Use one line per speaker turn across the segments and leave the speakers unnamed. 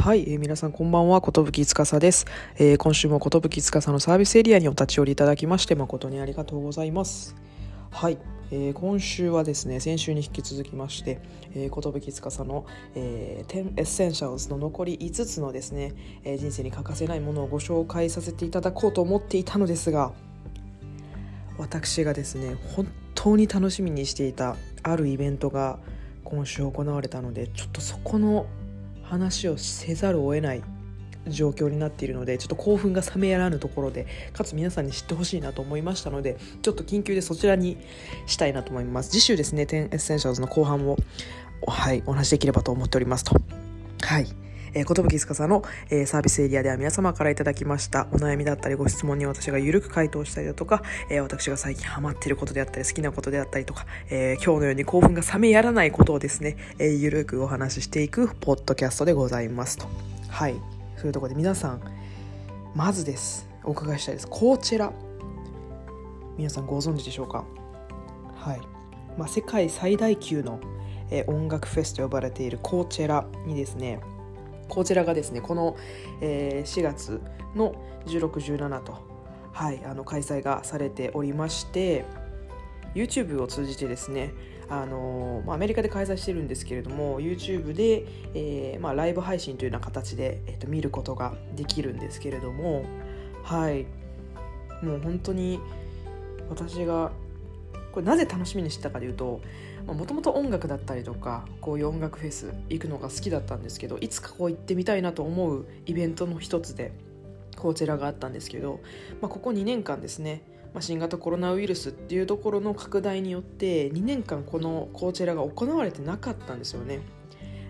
はい、えー、皆さんこんばんは、ことぶきつかさです、えー、今週もことぶきつかさのサービスエリアにお立ち寄りいただきまして誠にありがとうございます。はい、えー、今週はですね、先週に引き続きまして、えー、ことぶきつかさの、えー、10 essentials の残り5つのですね、えー、人生に欠かせないものをご紹介させていただこうと思っていたのですが、私がですね、本当に楽しみにしていたあるイベントが今週行われたので、ちょっとそこの話をせざるを得ない状況になっているのでちょっと興奮が冷めやらぬところでかつ皆さんに知ってほしいなと思いましたのでちょっと緊急でそちらにしたいなと思います。次週ですね10 essentials の後半をはいお話しできればと思っておりますと。はい。えー、ことぶきつかさの、えー、サービスエリアでは皆様からいただきましたお悩みだったりご質問に私がゆるく回答したりだとか、えー、私が最近ハマっていることであったり好きなことであったりとか、え今日のように興奮が冷めやらないことをですね、えゆるくお話ししていくポッドキャストでございますと。はい。そういうところで皆さんまずです。お伺いしたいです。コーチェラ皆さんご存知でしょうか？はい、まあ、世界最大級の音楽フェスと呼ばれているコーチェラにですねこちらがですねこの、えー、4月の1617と、はい、あの開催がされておりまして YouTube を通じてですねあのまあ、アメリカで開催してるんですけれども YouTube で、えーまあ、ライブ配信というような形で、えーと、見ることができるんですけれどもはいもう本当に私がこれなぜ楽しみにしてたかというともともと音楽だったりとかこういう音楽フェス行くのが好きだったんですけどいつかこう行ってみたいなと思うイベントの一つでこちらがあったんですけど、まあ、ここ2年間ですね、新型コロナウイルスっていうところの拡大によって2年間このコーチェラが行われてなかったんですよね。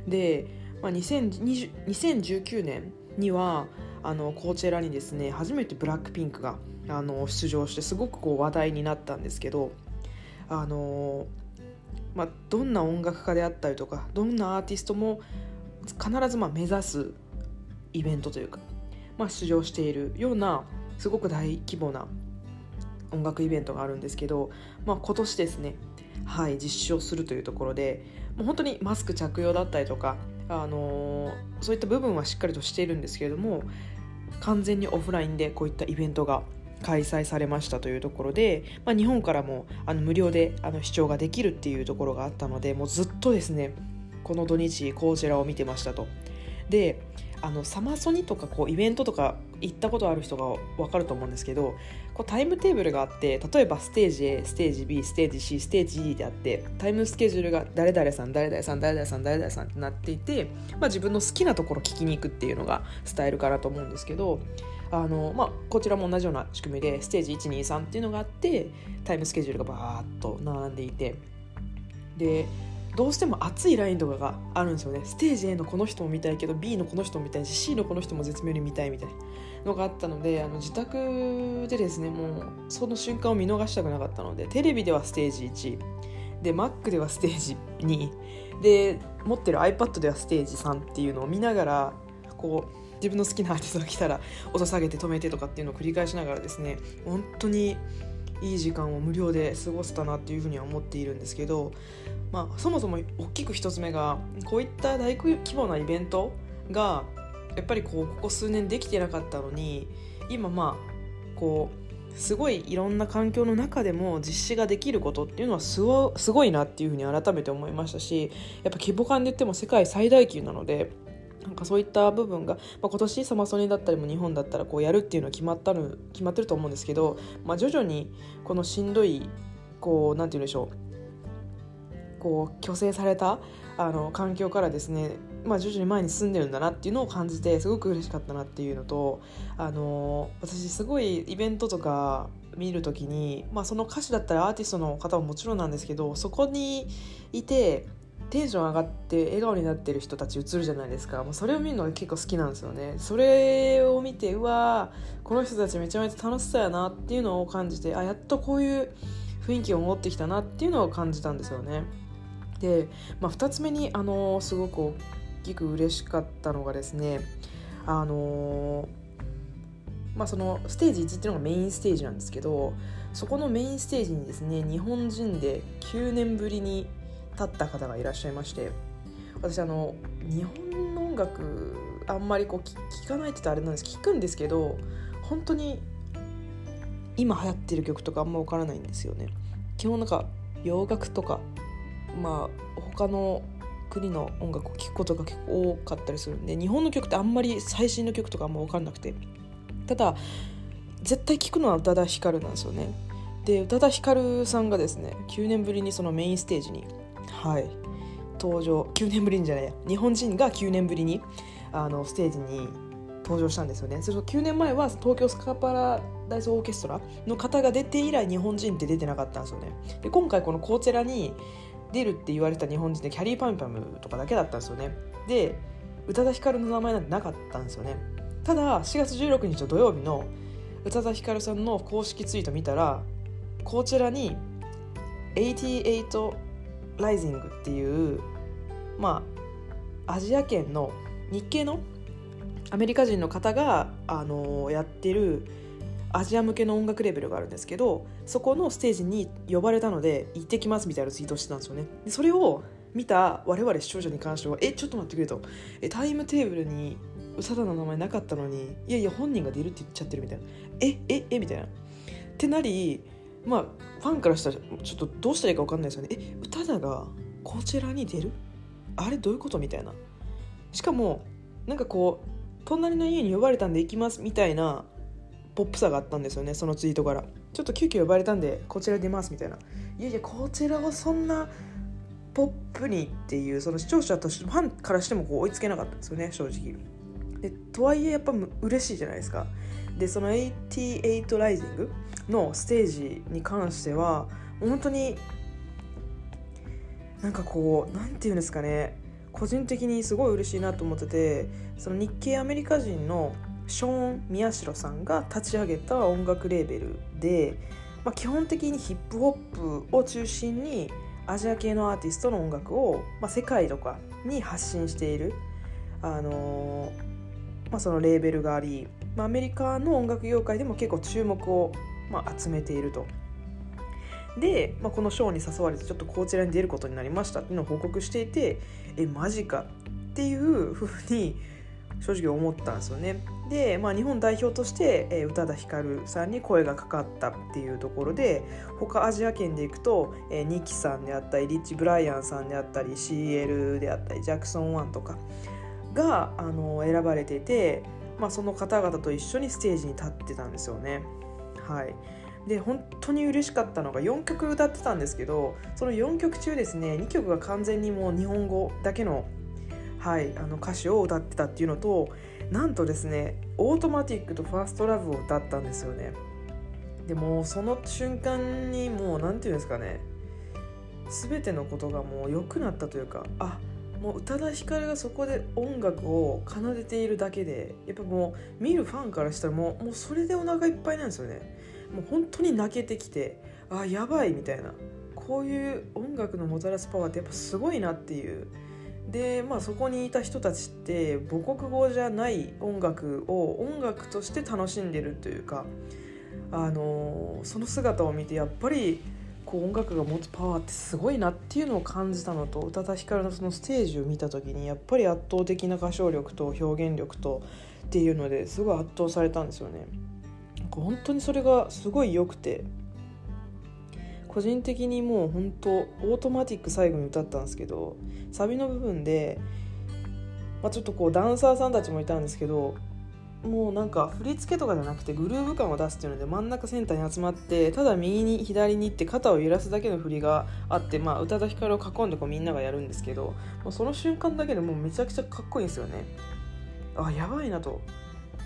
で、まあ、2020 2019年にはあのコーチェラにですね初めてブラックピンクがあの出場してすごくこう話題になったんですけどあのまあ、どんな音楽家であったりとかどんなアーティストも必ずまあ目指すイベントというか、まあ、出場しているようなすごく大規模な音楽イベントがあるんですけど、まあ、今年ですね、はい、実証するというところでもう本当にマスク着用だったりとか、あのー、そういった部分はしっかりとしているんですけれども完全にオフラインでこういったイベントが開催されましたというところで、まあ、日本からもあの無料であの視聴ができるっていうところがあったのでもうずっとですねこの土日こちらを見てましたと。であのサマソニとかこうイベントとか行ったことある人が分かると思うんですけどこうタイムテーブルがあって例えばステージ A ステージ B ステージ C ステージ D であってタイムスケジュールが誰々さん誰々さん誰々さん誰々さんってなっていて、まあ、自分の好きなところ聞きに行くっていうのがスタイルかなと思うんですけどあの、まあ、こちらも同じような仕組みでステージ123っていうのがあってタイムスケジュールがバーッと並んでいてでどうしても熱いラインとかがあるんですよね。ステージ A のこの人も見たいけど B のこの人も見たいし C のこの人も絶妙に見たいみたいなのがあったのであの自宅でですねもうその瞬間を見逃したくなかったのでテレビではステージ1で Mac ではステージ2で持ってる iPad ではステージ3っていうのを見ながらこう自分の好きなアーティストが来たら音下げて止めてとかっていうのを繰り返しながらですね本当にいい時間を無料で過ごせたなっていうふうには思っているんですけど、まあ、そもそも大きく一つ目がこういった大規模なイベントがやっぱりこうここ数年できてなかったのに今まあこうすごいいろんな環境の中でも実施ができることっていうのはすごいなっていうふうに改めて思いましたしやっぱ規模感で言っても世界最大級なのでなんかそういった部分が、まあ、今年サマソニだったりも日本だったらこうやるっていうのは決まったの決まってると思うんですけど、まあ、徐々にこのしんどいこうなんて言うんでしょうこう虚勢されたあの環境からですね、まあ、徐々に前に進んでるんだなっていうのを感じてすごく嬉しかったなっていうのとあの私すごいイベントとか見る時に、まあ、その歌手だったらアーティストの方ももちろんなんですけどそこにいてテンション上がって笑顔になってる人たち映るじゃないですか。もうそれを見るのが結構好きなんですよね。それを見てうわこの人たちめちゃめちゃ楽しそうやなっていうのを感じてあやっとこういう雰囲気を持ってきたなっていうのを感じたんですよね。で、まあ、2つ目にあのすごく大きく嬉しかったのがですねあのまあ、そのステージ1っていうのがメインステージなんですけどそこのメインステージにですね日本人で9年ぶりに立った方がいらっしゃいまして私あの日本の音楽あんまりこう聞かないって言ったらあれなんです聞くんですけど本当に今流行ってる曲とかあんま分からないんですよね。基本なんか洋楽とかまあ他の国の音楽を聴くことが結構多かったりするんで日本の曲ってあんまり最新の曲とかあんま分かんなくて。ただ絶対聴くのは宇多田ヒカルなんですよね。で宇多田ヒカルさんがですね9年ぶりにそのメインステージにはい。登場。9年ぶりにじゃないや。日本人が9年ぶりにあのステージに登場したんですよね。それと9年前は東京スカパラダイスオーケストラの方が出て以来日本人って出てなかったんですよね。で今回このコーチェラに出るって言われた日本人でキャリーパンパムとかだけだったんですよね。で宇多田ヒカルの名前なんてなかったんですよね。ただ4月16日の土曜日の宇多田ヒカルさんの公式ツイート見たらこちらに88ライジングっていうまあアジア圏の日系のアメリカ人の方が、あのやってるアジア向けの音楽レベルがあるんですけどそこのステージに呼ばれたので行ってきますみたいなツイートしてたんですよね。でそれを見た我々視聴者に関してはえちょっと待ってくれと。えタイムテーブルに宇佐田の名前なかったのにいやいや本人が出るって言っちゃってるみたいな。えええみたいな。ってなりまあファンからしたらちょっとどうしたらいいか分かんないですよね。え宇多田がこちらに出る？あれどういうことみたいな。しかもなんかこう隣の家に呼ばれたんで行きますみたいなポップさがあったんですよねそのツイートから。ちょっと急遽呼ばれたんでこちら出ますみたいな。いやいやこちらはそんなポップにっていうその視聴者としてファンからしてもこう追いつけなかったんですよね正直。でとはいえやっぱ嬉しいじゃないですか。でその88ライジングのステージに関しては本当になんかこう何て言うんですかね個人的にすごい嬉しいなと思っててその日系アメリカ人のショーン・宮代さんが立ち上げた音楽レーベルで、まあ、基本的にヒップホップを中心にアジア系のアーティストの音楽を、まあ、世界とかに発信している、あのー、まあ、そのレーベルがあり、まあ、アメリカの音楽業界でも結構注目を、まあ、集めていると。で、まあ、このショーに誘われてちょっとこちらに出ることになりましたっていうのを報告していてえマジかっていうふうに正直思ったんですよね。で、まあ、日本代表として、宇多田ヒカルさんに声がかかったっていうところで他アジア圏でいくと、え、ニキさんであったりリッチ・ブライアンさんであったり CL であったりジャクソン・ワンとかが、あの選ばれてて、まあ、その方々と一緒にステージに立ってたんですよね。はいで本当に嬉しかったのが4曲歌ってたんですけどその4曲中ですね2曲が完全にもう日本語だけの,、はい、あの歌詞を歌ってたっていうのとなんとですねオートマティックとファーストラブを歌ったんですよねでもその瞬間にもう何て言うんですかね全てのことがもう良くなったというかあもう宇多田ヒカルがそこで音楽を奏でているだけでやっぱもう見るファンからしたらもうもうそれでお腹いっぱいなんですよね。もう本当に泣けてきてあやばいみたいな。こういう音楽のもたらすパワーってやっぱすごいなっていう。でまあそこにいた人たちって母国語じゃない音楽を音楽として楽しんでるというかあのその姿を見てやっぱりこう音楽が持つパワーってすごいなっていうのを感じたのと宇多田ヒカルのそのステージを見た時にやっぱり圧倒的な歌唱力と表現力とっていうのですごい圧倒されたんですよね。本当にそれがすごい良くて個人的にもう本当オートマティック最後に歌ったんですけどサビの部分で、まあ、ちょっとこうダンサーさんたちもいたんですけどもうなんか振り付けとかじゃなくてグルーヴ感を出すっていうので真ん中センターに集まってただ右に左に行って肩を揺らすだけの振りがあってまあ宇多田ヒカルを囲んでこうみんながやるんですけどもうその瞬間だけでもうめちゃくちゃかっこいいんですよね。あやばいなと。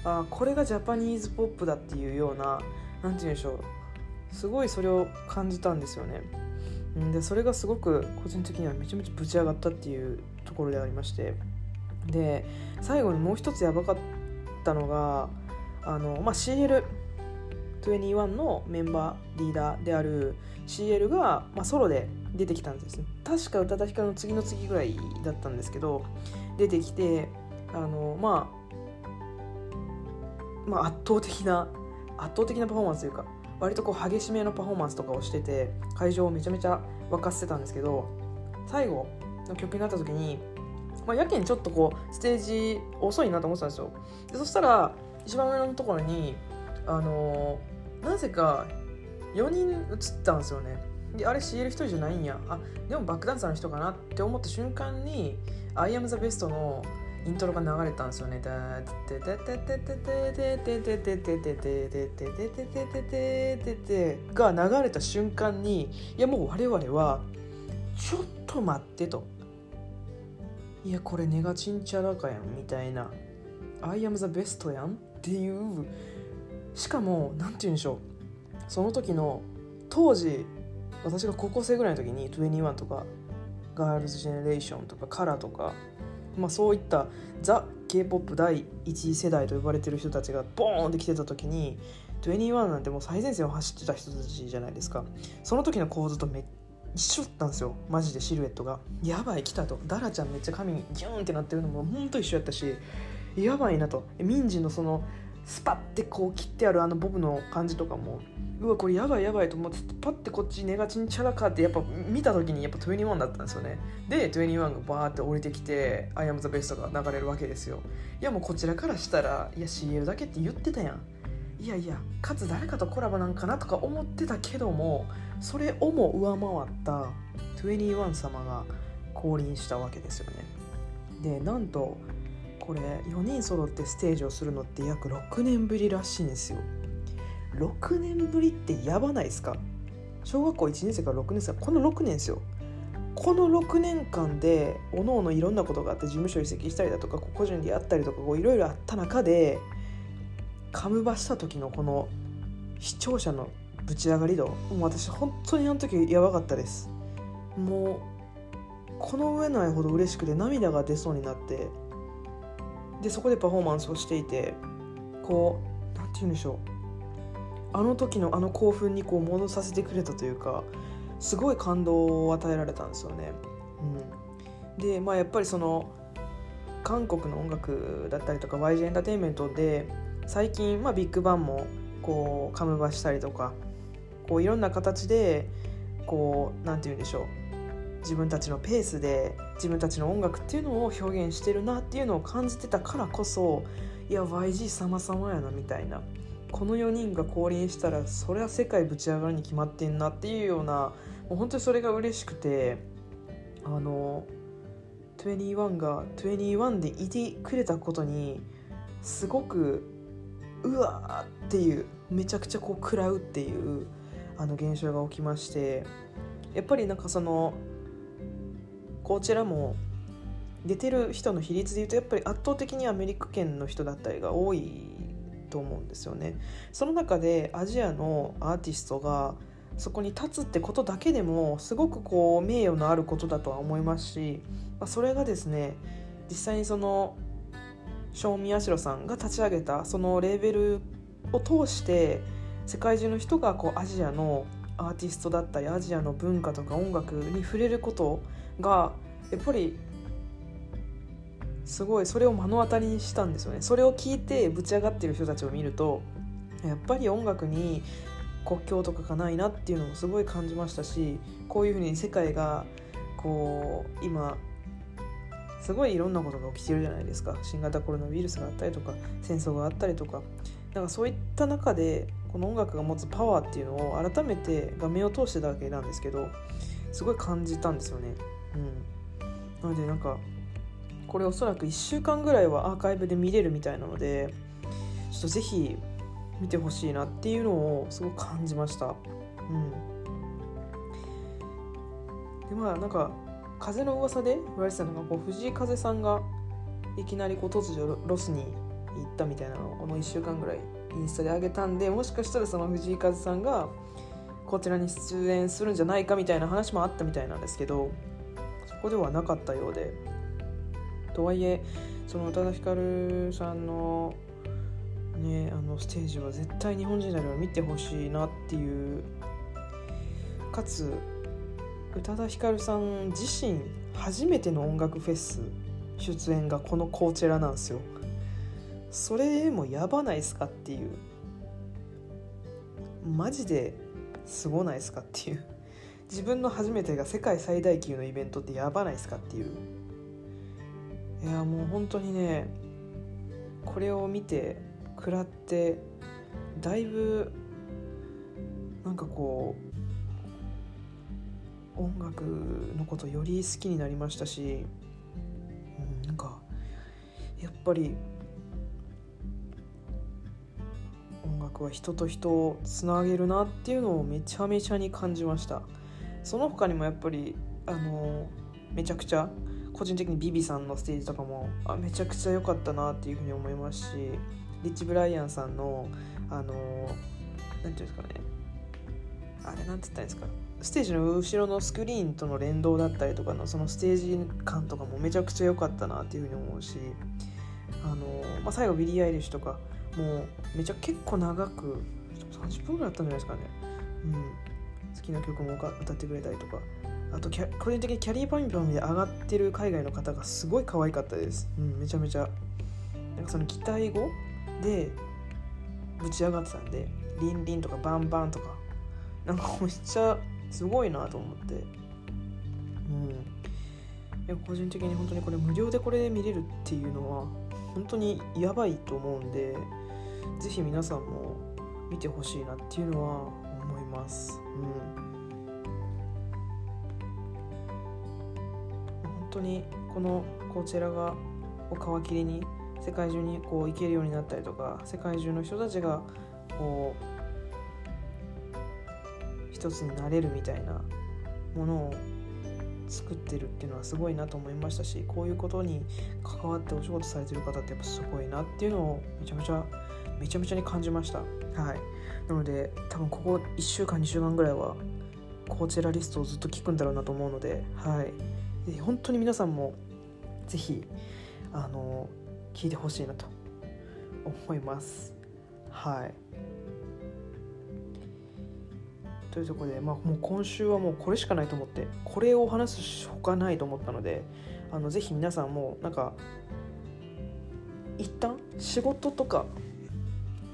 あこれがジャパニーズポップだっていうような何て言うんでしょう。すごいそれを感じたんですよね。でそれがすごく個人的にはめちゃめちゃぶち上がったっていうところでありまして。で最後にもう一つやばかったたのがあの、まあ、CL21 のメンバーリーダーである CL が、まあ、ソロで出てきたんですね。確か宇多田ヒカルの次の次ぐらいだったんですけど出てきてあのまあまあ、圧倒的な圧倒的なパフォーマンスというか割とこう激しめのパフォーマンスとかをしてて会場をめちゃめちゃ沸かせてたんですけど最後の曲になった時にまあ、やけにちょっとこうステージ遅いなと思ってたんですよ。でそしたら一番上のところにあのー、なぜか4人映ったんですよね。であれ CL1 人じゃないんや。あでもバックダンサーの人かなって思った瞬間に「I am the best」のイントロが流れたんですよね。が流れた瞬間にいやもう我々はちょっと待ってと。いやこれネガチンチャラかやんみたいな。I am the best やんっていう。しかも何て言うんでしょう。その時の当時私が高校生ぐらいの時に21とかガールズジェネレーションとかカラーとかまあ、そういったザ・ k p o p 第一世代と呼ばれてる人たちがボーンって来てた時に21なんてもう最前線を走ってた人たちじゃないですか。その時の構図とめっ一緒だったんですよ。マジでシルエットが。やばい来たと。ダラちゃんめっちゃ髪ギューンってなってるのもほんと一緒やったしやばいなと。民事のそのスパッてこう切ってあるあのボブの感じとかもうわこれやばいやばいと思ってパッてこっちネガチンチャラかってやっぱ見た時にやっぱ21だったんですよね。で21がバーって降りてきて「I am the best」が流れるわけですよ。いやもうこちらからしたらいや CL だけって言ってたやん。いやいやかつ誰かとコラボなんかなとか思ってたけどもそれをも上回った21様が降臨したわけですよね。でなんとこれ4人揃ってステージをするのって約6年ぶりらしいんですよ。6年ぶりってやばないですか？小学校1年生から6年生この6年ですよ。この6年間でおのおのいろんなことがあって事務所移籍したりだとか個人でやったりとかいろいろあった中でカムバした時のこの視聴者のぶち上がり度。もう私本当にあの時やばかったです。もうこの上ないほど嬉しくて涙が出そうになって。でそこでパフォーマンスをしていてこう何て言うんでしょう。あの時のあの興奮にこう戻させてくれたというかすごい感動を与えられたんですよね。うん、でまあやっぱりその韓国の音楽だったりとか YG エンターテインメントで最近、まあ、ビッグバンもこうカムバしたりとかこういろんな形でこう何て言うんでしょう。自分たちのペースで自分たちの音楽っていうのを表現してるなっていうのを感じてたからこそいや YG 様々やなみたいな。この4人が降臨したらそれは世界ぶち上がるに決まってんなっていうようなもう本当にそれが嬉しくてあの21が21でいてくれたことにすごくうわーっていうめちゃくちゃこう食らうっていうあの現象が起きましてやっぱりなんかそのこちらも出てる人の比率でいうとやっぱり圧倒的にアメリカ圏の人だったりが多いと思うんですよね。その中でアジアのアーティストがそこに立つってことだけでもすごくこう名誉のあることだとは思いますし、まあ、それがですね実際にその正宮代さんが立ち上げたそのレーベルを通して世界中の人がこうアジアのアーティストだったりアジアの文化とか音楽に触れることがやっぱりすごいそれを目の当たりにしたんですよね。それを聞いてぶち上がってる人たちを見るとやっぱり音楽に国境とかがないなっていうのもすごい感じましたしこういうふうに世界がこう今すごいいろんなことが起きてるじゃないですか。新型コロナウイルスがあったりとか戦争があったりとか。なんかそういった中でこの音楽が持つパワーっていうのを改めて画面を通してたわけなんですけどすごい感じたんですよね。うん、なのでなんかこれおそらく1週間ぐらいはアーカイブで見れるみたいなのでちょっとぜひ見てほしいなっていうのをすごく感じました。うん、でまあなんか風の噂で言われてたのがこう藤井風さんがいきなりこう突如ロスに行ったみたいなのをこの1週間ぐらいインスタで上げたんでもしかしたらその藤井風さんがこちらに出演するんじゃないかみたいな話もあったみたいなんですけどそこではなかったようで。とはいえその宇多田ヒカルさんのねあのステージは絶対日本人なら見てほしいなっていうかつ宇多田ヒカルさん自身初めての音楽フェス出演がこのコーチェラなんですよ。それもやばないっすかっていう。マジですごないっすかっていう。自分の初めてが世界最大級のイベントってやばないっすかっていう。いやもう本当にねこれを見て食らってだいぶなんかこう音楽のことより好きになりましたし、うん、なんかやっぱり音楽は人と人をつなげるなっていうのをめちゃめちゃに感じました。その他にもやっぱりあのめちゃくちゃ個人的にビビさんのステージとかもあめちゃくちゃ良かったなっていうふうに思いますしリッチ・ブライアンさんのあの何ていうんですかね。あれなんて言ったんですか。ステージの後ろのスクリーンとの連動だったりとかのそのステージ感とかもめちゃくちゃ良かったなっていうふうに思うしあの、まあ、最後ビリー・アイリッシュとかもうめちゃ結構長く30分ぐらいあったんじゃないですかね、うん、好きな曲も歌ってくれたりとか。あと個人的にキャリーパンピョンで上がってる海外の方がすごい可愛かったです、うん、めちゃめちゃ。なんかその期待語でぶち上がってたんでリンリンとかバンバンとか。なんかめっちゃすごいなと思って。うん。いや個人的に本当にこれ無料でこれで見れるっていうのは本当にやばいと思うんで。是非皆さんも見てほしいなっていうのは思います。うん。当にこのコーチェラがを皮切りに世界中にこう行けるようになったりとか世界中の人たちがこう一つになれるみたいなものを作ってるっていうのはすごいなと思いましたしこういうことに関わってお仕事されてる方ってやっぱすごいなっていうのをめちゃめちゃめちゃめちゃに感じました。はい。なので多分ここ1週間2週間ぐらいはコーチェラリストをずっと聞くんだろうなと思うのではい。本当に皆さんも是非あの聞いてほしいなと思います。はい。というところで、まあ、もう今週はもうこれしかないと思ってこれを話すほかないと思ったのであのぜひ皆さんもなんか一旦仕事とか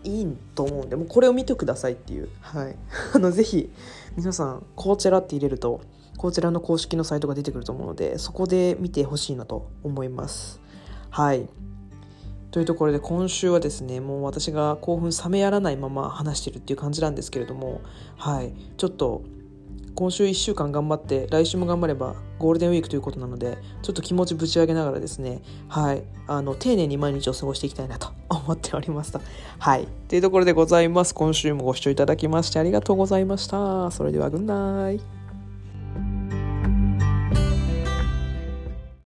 いいと思うんでもうこれを見てくださいっていう。はい。あのぜひ皆さんコーチェラって入れるとこちらの公式のサイトが出てくると思うのでそこで見てほしいなと思います。はい。というところで今週はですねもう私が興奮冷めやらないまま話してるっていう感じなんですけれどもはい。ちょっと今週1週間頑張って来週も頑張ればゴールデンウィークということなのでちょっと気持ちぶち上げながらですねはい。あの丁寧に毎日を過ごしていきたいなと 思っておりました。はい。というところでございます。今週もご視聴いただきましてありがとうございました。それではグンナイ